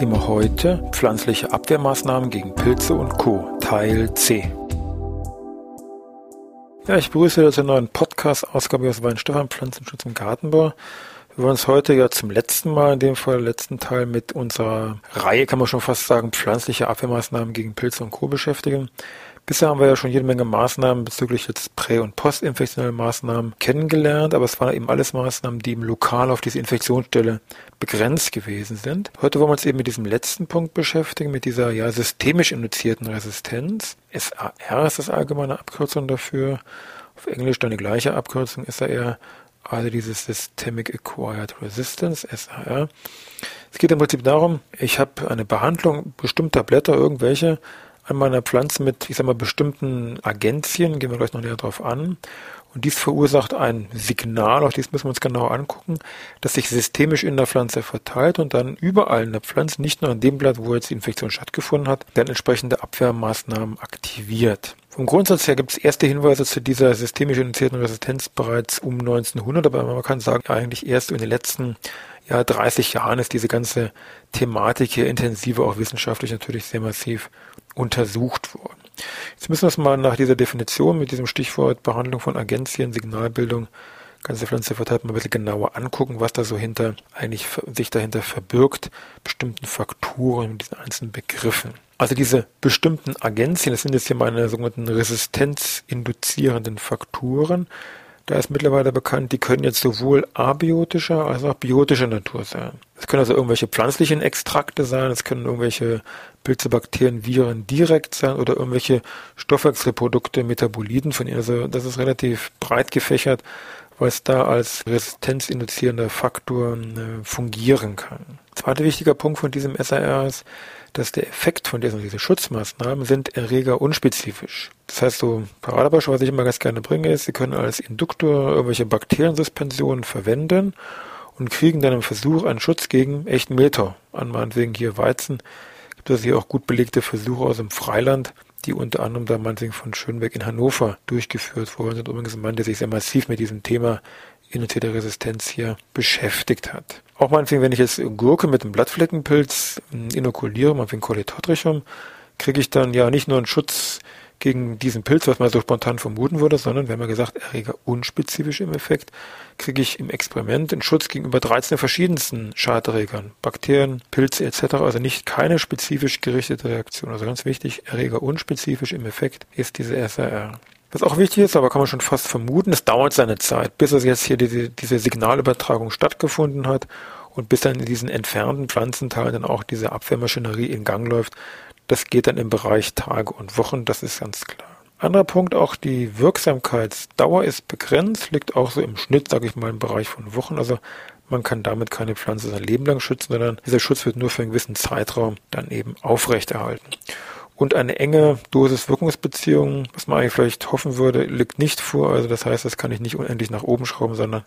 Thema heute pflanzliche Abwehrmaßnahmen gegen Pilze und Co. Teil C. Ja, ich begrüße Sie zur neuen Podcast-Ausgabe aus Weinstefan Pflanzenschutz im Gartenbau. Wir wollen uns heute ja zum letzten Mal, in dem Fall letzten Teil, mit unserer Reihe, kann man schon fast sagen, pflanzliche Abwehrmaßnahmen gegen Pilze und Co. beschäftigen. Bisher haben wir ja schon jede Menge Maßnahmen bezüglich jetzt prä- und postinfektionelle Maßnahmen kennengelernt, aber es waren eben alles Maßnahmen, die im Lokal auf diese Infektionsstelle begrenzt gewesen sind. Heute wollen wir uns eben mit diesem letzten Punkt beschäftigen, mit dieser ja systemisch induzierten Resistenz. SAR ist das allgemeine Abkürzung dafür. Auf Englisch dann die gleiche Abkürzung SAR, also dieses Systemic Acquired Resistance, SAR. Es geht im Prinzip darum, ich habe eine Behandlung bestimmter Blätter, irgendwelche, an meiner Pflanze mit, ich sag mal, bestimmten Agenzien, gehen wir gleich noch näher drauf an. Und dies verursacht ein Signal, auch dies müssen wir uns genau angucken, das sich systemisch in der Pflanze verteilt und dann überall in der Pflanze, nicht nur an dem Blatt, wo jetzt die Infektion stattgefunden hat, dann entsprechende Abwehrmaßnahmen aktiviert. Vom Grundsatz her gibt es erste Hinweise zu dieser systemisch induzierten Resistenz bereits um 1900, aber man kann sagen, eigentlich erst in den letzten ja, 30 Jahren ist diese ganze Thematik hier intensiver, auch wissenschaftlich natürlich sehr massiv untersucht worden. Jetzt müssen wir uns mal nach dieser Definition mit diesem Stichwort Behandlung von Agenzien, Signalbildung, ganze Pflanze verteilt mal ein bisschen genauer angucken, was da so hinter eigentlich sich dahinter verbirgt, bestimmten Faktoren, diesen einzelnen Begriffen. Also diese bestimmten Agenzien, das sind jetzt hier meine sogenannten resistenzinduzierenden Faktoren. Da ist mittlerweile bekannt, die können jetzt sowohl abiotischer als auch biotischer Natur sein. Es können also irgendwelche pflanzlichen Extrakte sein, es können irgendwelche Pilze, Bakterien, Viren direkt sein oder irgendwelche Stoffwechselprodukte, Metaboliten von ihnen. Also das ist relativ breit gefächert, es da als resistenzinduzierender Faktor äh, fungieren kann. Zweiter wichtiger Punkt von diesem SAR ist, dass der Effekt von diesen diese Schutzmaßnahmen sind Erreger unspezifisch. Das heißt, so Paradebeispiel, was ich immer ganz gerne bringe, ist, Sie können als Induktor irgendwelche Bakteriensuspensionen verwenden und kriegen dann im Versuch einen Schutz gegen echten Meter an meinetwegen hier Weizen. Gibt es hier auch gut belegte Versuche aus dem Freiland, die unter anderem da meinetwegen von Schönberg in Hannover durchgeführt wurden. Und übrigens ein Mann, der sich sehr massiv mit diesem Thema induzierte Resistenz hier beschäftigt hat. Auch meinetwegen, wenn ich jetzt Gurke mit einem Blattfleckenpilz inokuliere, meinetwegen Colitotrichum, kriege ich dann ja nicht nur einen Schutz gegen diesen Pilz, was man so spontan vermuten würde, sondern wir haben ja gesagt, Erreger unspezifisch im Effekt, kriege ich im Experiment einen Schutz gegenüber 13 verschiedensten Schaderregern, Bakterien, Pilze etc., also nicht keine spezifisch gerichtete Reaktion. Also ganz wichtig, Erreger unspezifisch im Effekt ist diese SRR. Was auch wichtig ist, aber kann man schon fast vermuten, es dauert seine Zeit, bis es jetzt hier diese, diese Signalübertragung stattgefunden hat und bis dann in diesen entfernten Pflanzenteilen dann auch diese Abwehrmaschinerie in Gang läuft. Das geht dann im Bereich Tage und Wochen, das ist ganz klar. Anderer Punkt, auch die Wirksamkeitsdauer ist begrenzt, liegt auch so im Schnitt, sage ich mal, im Bereich von Wochen. Also man kann damit keine Pflanze sein Leben lang schützen, sondern dieser Schutz wird nur für einen gewissen Zeitraum dann eben aufrechterhalten. Und eine enge Dosis-Wirkungsbeziehung, was man eigentlich vielleicht hoffen würde, liegt nicht vor. Also das heißt, das kann ich nicht unendlich nach oben schrauben, sondern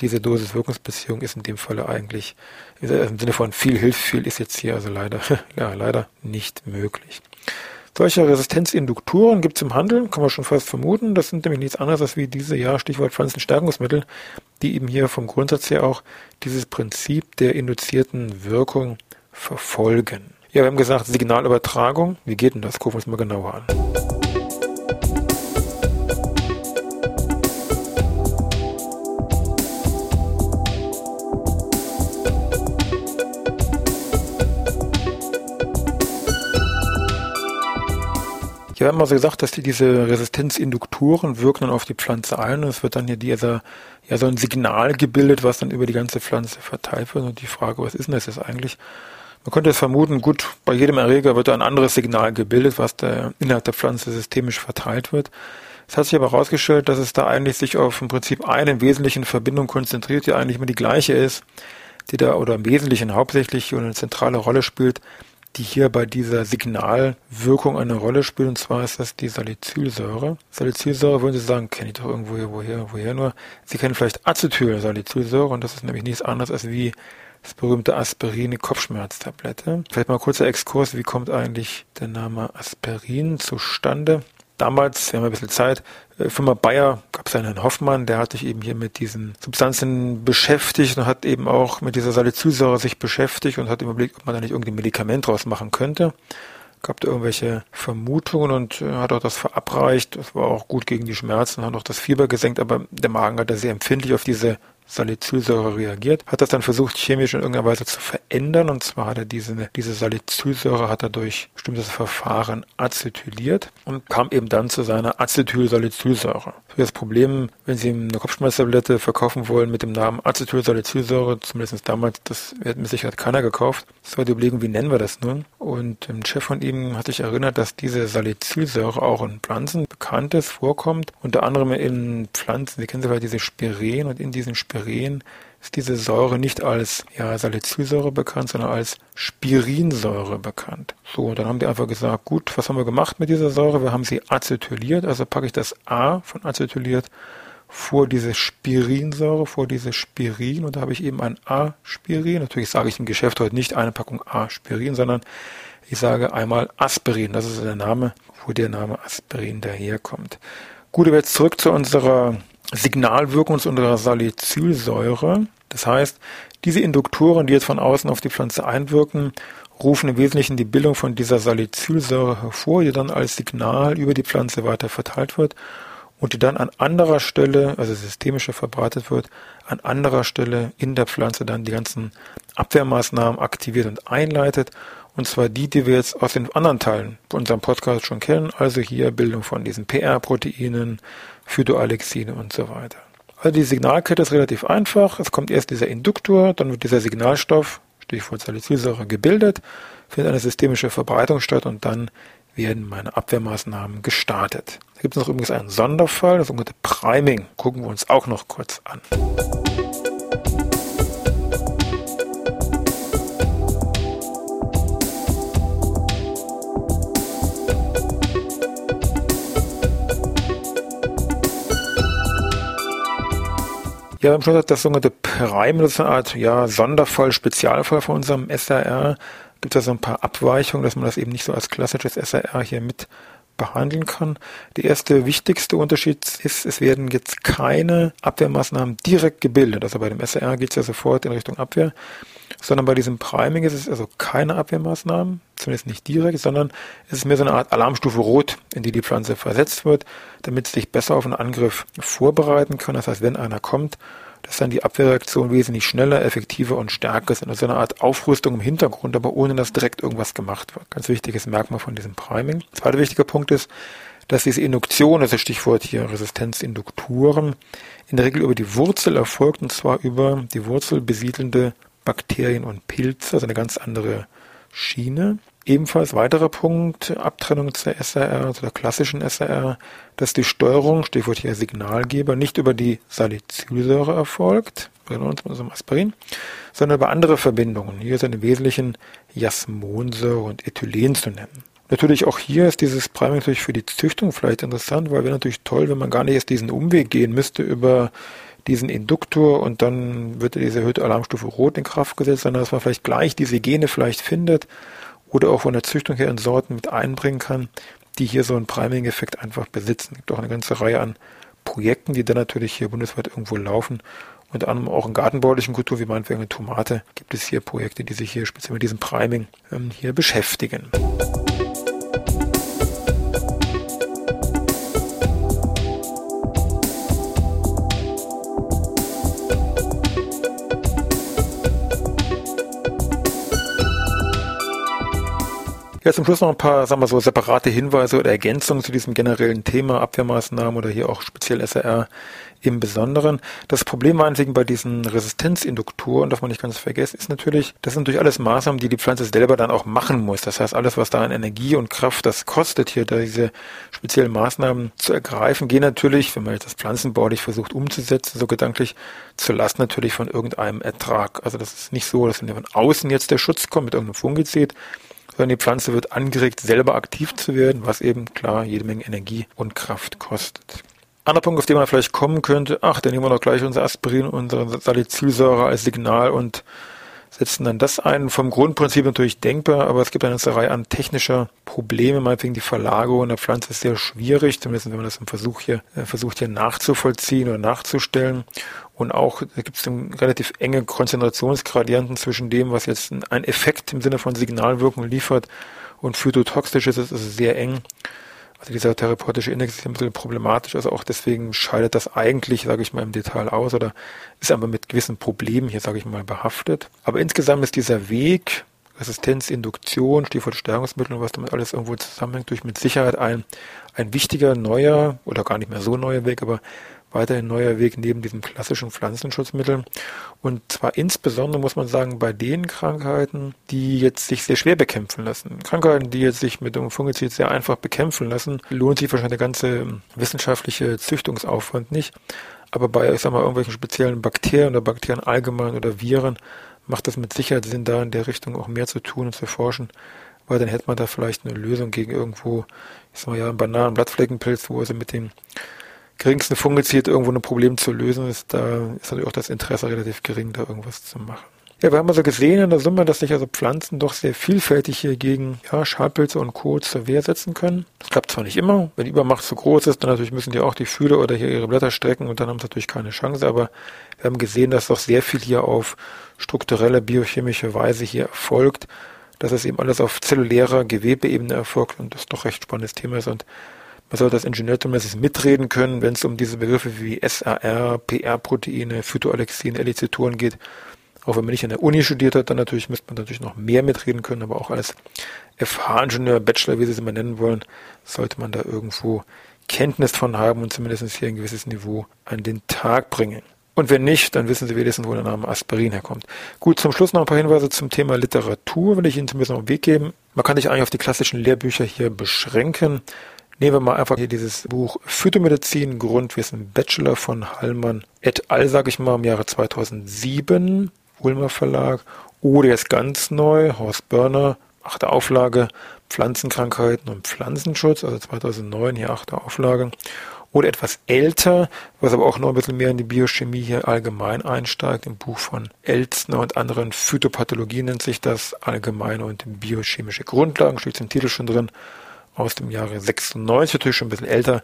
diese Dosis-Wirkungsbeziehung ist in dem Falle eigentlich im Sinne von viel hilft viel ist jetzt hier also leider, ja, leider nicht möglich. Solche Resistenzinduktoren gibt es im Handel, kann man schon fast vermuten. Das sind nämlich nichts anderes als wie diese, ja, Stichwort Pflanzenstärkungsmittel, die eben hier vom Grundsatz her auch dieses Prinzip der induzierten Wirkung verfolgen. Ja, wir haben gesagt, Signalübertragung. Wie geht denn das? Gucken wir uns mal genauer an. Ja, wir haben also gesagt, dass die, diese Resistenzinduktoren wirken dann auf die Pflanze ein und es wird dann hier dieser, ja, so ein Signal gebildet, was dann über die ganze Pflanze verteilt wird. Und die Frage, was ist denn das jetzt eigentlich? Man könnte es vermuten, gut, bei jedem Erreger wird ein anderes Signal gebildet, was der, innerhalb der Pflanze systemisch verteilt wird. Es hat sich aber herausgestellt, dass es da eigentlich sich auf im Prinzip eine wesentliche Verbindung konzentriert, die eigentlich immer die gleiche ist, die da oder im Wesentlichen hauptsächlich eine zentrale Rolle spielt, die hier bei dieser Signalwirkung eine Rolle spielt. Und zwar ist das die Salicylsäure. Salicylsäure würden Sie sagen, kenne ich doch irgendwo hier, woher, woher nur. Sie kennen vielleicht Acetylsalicylsäure und das ist nämlich nichts anderes als wie das berühmte Aspirin Kopfschmerztablette. Vielleicht mal ein kurzer Exkurs, wie kommt eigentlich der Name Aspirin zustande? Damals, wir haben ein bisschen Zeit, äh, Firma Bayer gab es einen Herrn Hoffmann, der hat sich eben hier mit diesen Substanzen beschäftigt und hat eben auch mit dieser Salicylsäure sich beschäftigt und hat überlegt, ob man da nicht irgendein Medikament draus machen könnte. Gab da irgendwelche Vermutungen und äh, hat auch das verabreicht. Das war auch gut gegen die Schmerzen, hat auch das Fieber gesenkt, aber der Magen hat da sehr empfindlich auf diese Salicylsäure reagiert, hat das dann versucht, chemisch in irgendeiner Weise zu verändern. Und zwar hat er diese, diese Salicylsäure hat er durch bestimmtes Verfahren acetyliert und kam eben dann zu seiner Acetylsalicylsäure. Das Problem, wenn Sie eine Kopfschmerztablette verkaufen wollen mit dem Namen Acetylsalicylsäure, zumindest damals, das wird mit Sicherheit keiner gekauft. Das war die Überlegung, wie nennen wir das nun? Und ein Chef von ihm hat sich erinnert, dass diese Salicylsäure auch in Pflanzen bekannt ist, vorkommt. Unter anderem in Pflanzen, Sie kennen sie vielleicht diese Spiren und in diesen Spiren Spirin ist diese Säure nicht als ja, Salicylsäure bekannt, sondern als Spirinsäure bekannt. So, dann haben die einfach gesagt, gut, was haben wir gemacht mit dieser Säure? Wir haben sie acetyliert, also packe ich das A von acetyliert vor diese Spirinsäure, vor diese Spirin und da habe ich eben ein A-Spirin. Natürlich sage ich im Geschäft heute nicht eine Packung A-Spirin, sondern ich sage einmal Aspirin. Das ist der Name, wo der Name Aspirin daherkommt. Gut, aber jetzt zurück zu unserer Signalwirkung unserer Salicylsäure. Das heißt, diese Induktoren, die jetzt von außen auf die Pflanze einwirken, rufen im Wesentlichen die Bildung von dieser Salicylsäure hervor, die dann als Signal über die Pflanze weiter verteilt wird und die dann an anderer Stelle, also systemischer verbreitet wird, an anderer Stelle in der Pflanze dann die ganzen Abwehrmaßnahmen aktiviert und einleitet. Und zwar die, die wir jetzt aus den anderen Teilen unserem Podcast schon kennen, also hier Bildung von diesen PR-Proteinen, Phytoalexine und so weiter. Also die Signalkette ist relativ einfach. Es kommt erst dieser Induktor, dann wird dieser Signalstoff, Stichwort Salicylsäure, gebildet, findet eine systemische Verbreitung statt und dann werden meine Abwehrmaßnahmen gestartet. Da gibt es noch übrigens einen Sonderfall, das sogenannte Priming. Gucken wir uns auch noch kurz an. Ja, im Schluss hat das sogenannte Prime, das ist eine Art ja, Sonderfall, Spezialfall von unserem SRR. Gibt es da so ein paar Abweichungen, dass man das eben nicht so als klassisches SRR hier mit behandeln kann. Der erste wichtigste Unterschied ist, es werden jetzt keine Abwehrmaßnahmen direkt gebildet. Also bei dem SRR geht es ja sofort in Richtung Abwehr, sondern bei diesem Priming ist es also keine Abwehrmaßnahmen, zumindest nicht direkt, sondern es ist mehr so eine Art Alarmstufe Rot, in die die Pflanze versetzt wird, damit sie sich besser auf einen Angriff vorbereiten kann. Das heißt, wenn einer kommt, dass dann die Abwehrreaktion wesentlich schneller, effektiver und stärker ist. Also eine Art Aufrüstung im Hintergrund, aber ohne dass direkt irgendwas gemacht wird. Ganz wichtiges Merkmal von diesem Priming. Zweiter wichtiger Punkt ist, dass diese Induktion, also Stichwort hier Resistenzinduktoren, in der Regel über die Wurzel erfolgt und zwar über die Wurzel besiedelnde Bakterien und Pilze, also eine ganz andere Schiene. Ebenfalls weiterer Punkt, Abtrennung zur SRR, also der klassischen SRR, dass die Steuerung, Stichwort hier Signalgeber, nicht über die Salicylsäure erfolgt, uns mit unserem Aspirin, sondern über andere Verbindungen. Hier sind im Wesentlichen Jasmonsäure und Ethylen zu nennen. Natürlich auch hier ist dieses Priming natürlich für die Züchtung vielleicht interessant, weil wäre natürlich toll, wenn man gar nicht erst diesen Umweg gehen müsste über diesen Induktor und dann wird diese erhöhte Alarmstufe Rot in Kraft gesetzt, sondern dass man vielleicht gleich diese Gene vielleicht findet oder auch von der Züchtung her in Sorten mit einbringen kann, die hier so einen Priming-Effekt einfach besitzen. Es gibt auch eine ganze Reihe an Projekten, die dann natürlich hier bundesweit irgendwo laufen. Unter anderem auch in gartenbaulichen Kultur, wie meinetwegen eine Tomate, gibt es hier Projekte, die sich hier speziell mit diesem Priming ähm, hier beschäftigen. Ja, zum Schluss noch ein paar, sagen wir so, separate Hinweise oder Ergänzungen zu diesem generellen Thema Abwehrmaßnahmen oder hier auch speziell SRR im Besonderen. Das Problem meinetwegen bei diesen Resistenzinduktoren, darf man nicht ganz vergessen, ist natürlich, das sind natürlich alles Maßnahmen, die die Pflanze selber dann auch machen muss. Das heißt, alles, was da an Energie und Kraft das kostet, hier diese speziellen Maßnahmen zu ergreifen, gehen natürlich, wenn man jetzt das pflanzenbaulich versucht umzusetzen, so gedanklich, zur Last natürlich von irgendeinem Ertrag. Also das ist nicht so, dass von außen jetzt der Schutz kommt mit irgendeinem Fungizid, sondern die Pflanze wird angeregt, selber aktiv zu werden, was eben klar jede Menge Energie und Kraft kostet. Anderer Punkt, auf den man vielleicht kommen könnte, ach, dann nehmen wir doch gleich unser Aspirin, unsere Salicylsäure als Signal und setzen dann das ein. Vom Grundprinzip natürlich denkbar, aber es gibt eine ganze Reihe an technischer Probleme, meinetwegen die Verlagerung der Pflanze ist sehr schwierig, zumindest wenn man das im Versuch hier, äh, versucht hier nachzuvollziehen oder nachzustellen. Und auch gibt es relativ enge Konzentrationsgradienten zwischen dem, was jetzt ein Effekt im Sinne von Signalwirkung liefert und phytotoxisch ist, ist also sehr eng. Also dieser therapeutische Index ist ein bisschen problematisch, also auch deswegen scheidet das eigentlich, sage ich mal, im Detail aus oder ist aber mit gewissen Problemen hier, sage ich mal, behaftet. Aber insgesamt ist dieser Weg, Resistenz, Induktion, Stichwort Stärkungsmittel und was damit alles irgendwo zusammenhängt, durch mit Sicherheit ein, ein wichtiger, neuer oder gar nicht mehr so neuer Weg, aber weiterhin neuer Weg neben diesen klassischen Pflanzenschutzmitteln. Und zwar insbesondere muss man sagen, bei den Krankheiten, die jetzt sich sehr schwer bekämpfen lassen. Krankheiten, die jetzt sich mit dem Fungizid sehr einfach bekämpfen lassen, lohnt sich wahrscheinlich der ganze wissenschaftliche Züchtungsaufwand nicht. Aber bei, ich sag mal, irgendwelchen speziellen Bakterien oder Bakterien allgemein oder Viren macht das mit Sicherheit Sinn, da in der Richtung auch mehr zu tun und zu forschen, weil dann hätte man da vielleicht eine Lösung gegen irgendwo, ich sag mal ja, einen banalen Blattfleckenpilz, wo also mit dem geringsten Fungizid irgendwo ein Problem zu lösen ist, da ist natürlich auch das Interesse relativ gering, da irgendwas zu machen. Ja, wir haben also gesehen in der Summe, dass sich also Pflanzen doch sehr vielfältig hier gegen ja, Schadpilze und Co. zur Wehr setzen können. Das klappt zwar nicht immer, wenn die Übermacht zu groß ist, dann natürlich müssen die auch die Fühler oder hier ihre Blätter strecken und dann haben sie natürlich keine Chance, aber wir haben gesehen, dass doch sehr viel hier auf strukturelle biochemische Weise hier erfolgt, dass es eben alles auf zellulärer Gewebeebene erfolgt und das doch recht spannendes Thema ist und man sollte als Ingenieur zumindest mitreden können, wenn es um diese Begriffe wie SAR, PR-Proteine, Phytoalexine, Elizitoren geht. Auch wenn man nicht an der Uni studiert hat, dann natürlich müsste man natürlich noch mehr mitreden können, aber auch als FH-Ingenieur, Bachelor, wie Sie es immer nennen wollen, sollte man da irgendwo Kenntnis von haben und zumindest hier ein gewisses Niveau an den Tag bringen. Und wenn nicht, dann wissen Sie wenigstens, wo der Name Aspirin herkommt. Gut, zum Schluss noch ein paar Hinweise zum Thema Literatur, will ich Ihnen zumindest noch einen Weg geben. Man kann sich eigentlich auf die klassischen Lehrbücher hier beschränken. Nehmen wir mal einfach hier dieses Buch Phytomedizin, Grundwissen Bachelor von Hallmann et al., sage ich mal, im Jahre 2007, Ulmer Verlag. Oder jetzt ganz neu, Horst Börner, achte Auflage, Pflanzenkrankheiten und Pflanzenschutz, also 2009, hier achte Auflage. Oder etwas älter, was aber auch noch ein bisschen mehr in die Biochemie hier allgemein einsteigt, im Buch von Elzner und anderen Phytopathologie nennt sich das, allgemeine und biochemische Grundlagen, steht im Titel schon drin aus dem Jahre 96, natürlich schon ein bisschen älter,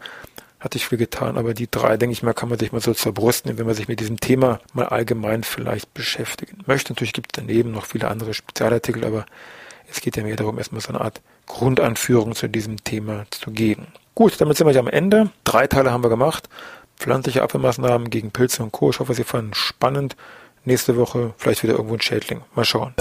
hatte ich viel getan, aber die drei, denke ich mal, kann man sich mal so zur wenn man sich mit diesem Thema mal allgemein vielleicht beschäftigen möchte. Natürlich gibt es daneben noch viele andere Spezialartikel, aber es geht ja mehr darum, erstmal so eine Art Grundanführung zu diesem Thema zu geben. Gut, damit sind wir ja am Ende. Drei Teile haben wir gemacht. Pflanzliche Abwehrmaßnahmen gegen Pilze und Co. Ich hoffe, Sie fanden spannend. Nächste Woche vielleicht wieder irgendwo ein Schädling. Mal schauen.